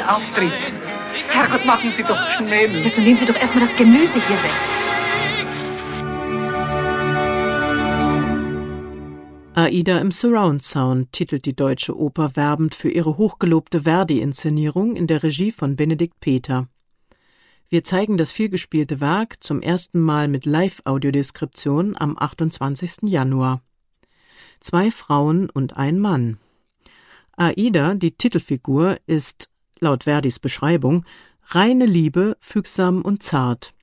Verdi auftritt. Herrgott, machen Sie doch schnell. Jetzt nehmen Sie doch erstmal das Gemüse hier weg. Aida im Surround Sound titelt die Deutsche Oper werbend für ihre hochgelobte Verdi-Inszenierung in der Regie von Benedikt Peter. Wir zeigen das vielgespielte Werk zum ersten Mal mit Live-Audiodeskription am 28. Januar. Zwei Frauen und ein Mann. Aida, die Titelfigur, ist, laut Verdis Beschreibung, reine Liebe, fügsam und zart.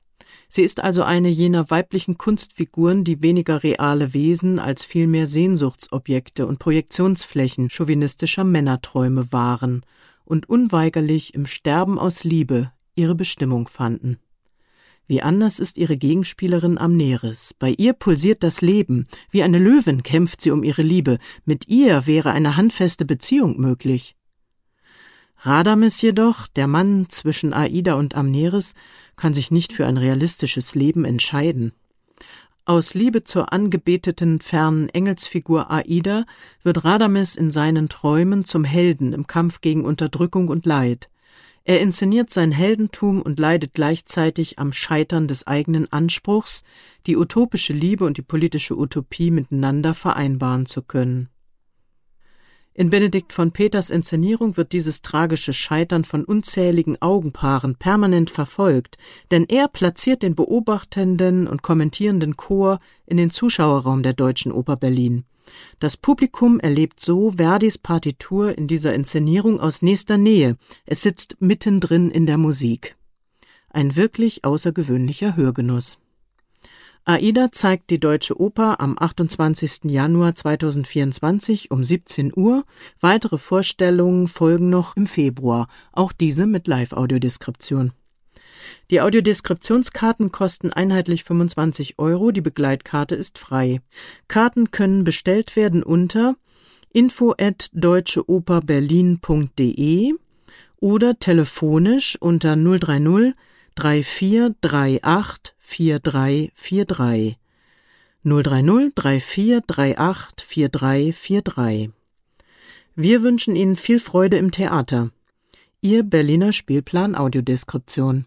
Sie ist also eine jener weiblichen Kunstfiguren, die weniger reale Wesen als vielmehr Sehnsuchtsobjekte und Projektionsflächen chauvinistischer Männerträume waren und unweigerlich im Sterben aus Liebe ihre Bestimmung fanden. Wie anders ist ihre Gegenspielerin Amneris. Bei ihr pulsiert das Leben. Wie eine Löwin kämpft sie um ihre Liebe. Mit ihr wäre eine handfeste Beziehung möglich. Radames jedoch, der Mann zwischen Aida und Amneris, kann sich nicht für ein realistisches Leben entscheiden. Aus Liebe zur angebeteten fernen Engelsfigur Aida wird Radames in seinen Träumen zum Helden im Kampf gegen Unterdrückung und Leid. Er inszeniert sein Heldentum und leidet gleichzeitig am Scheitern des eigenen Anspruchs, die utopische Liebe und die politische Utopie miteinander vereinbaren zu können. In Benedikt von Peters Inszenierung wird dieses tragische Scheitern von unzähligen Augenpaaren permanent verfolgt, denn er platziert den beobachtenden und kommentierenden Chor in den Zuschauerraum der Deutschen Oper Berlin. Das Publikum erlebt so Verdis Partitur in dieser Inszenierung aus nächster Nähe. Es sitzt mittendrin in der Musik. Ein wirklich außergewöhnlicher Hörgenuss. AIDA zeigt die Deutsche Oper am 28. Januar 2024 um 17 Uhr. Weitere Vorstellungen folgen noch im Februar, auch diese mit Live-Audiodeskription. Die Audiodeskriptionskarten kosten einheitlich 25 Euro, die Begleitkarte ist frei. Karten können bestellt werden unter info at deutscheoperberlin.de oder telefonisch unter 030 3438 4343 030 3438 4343. Wir wünschen Ihnen viel Freude im Theater. Ihr Berliner Spielplan Audiodeskription.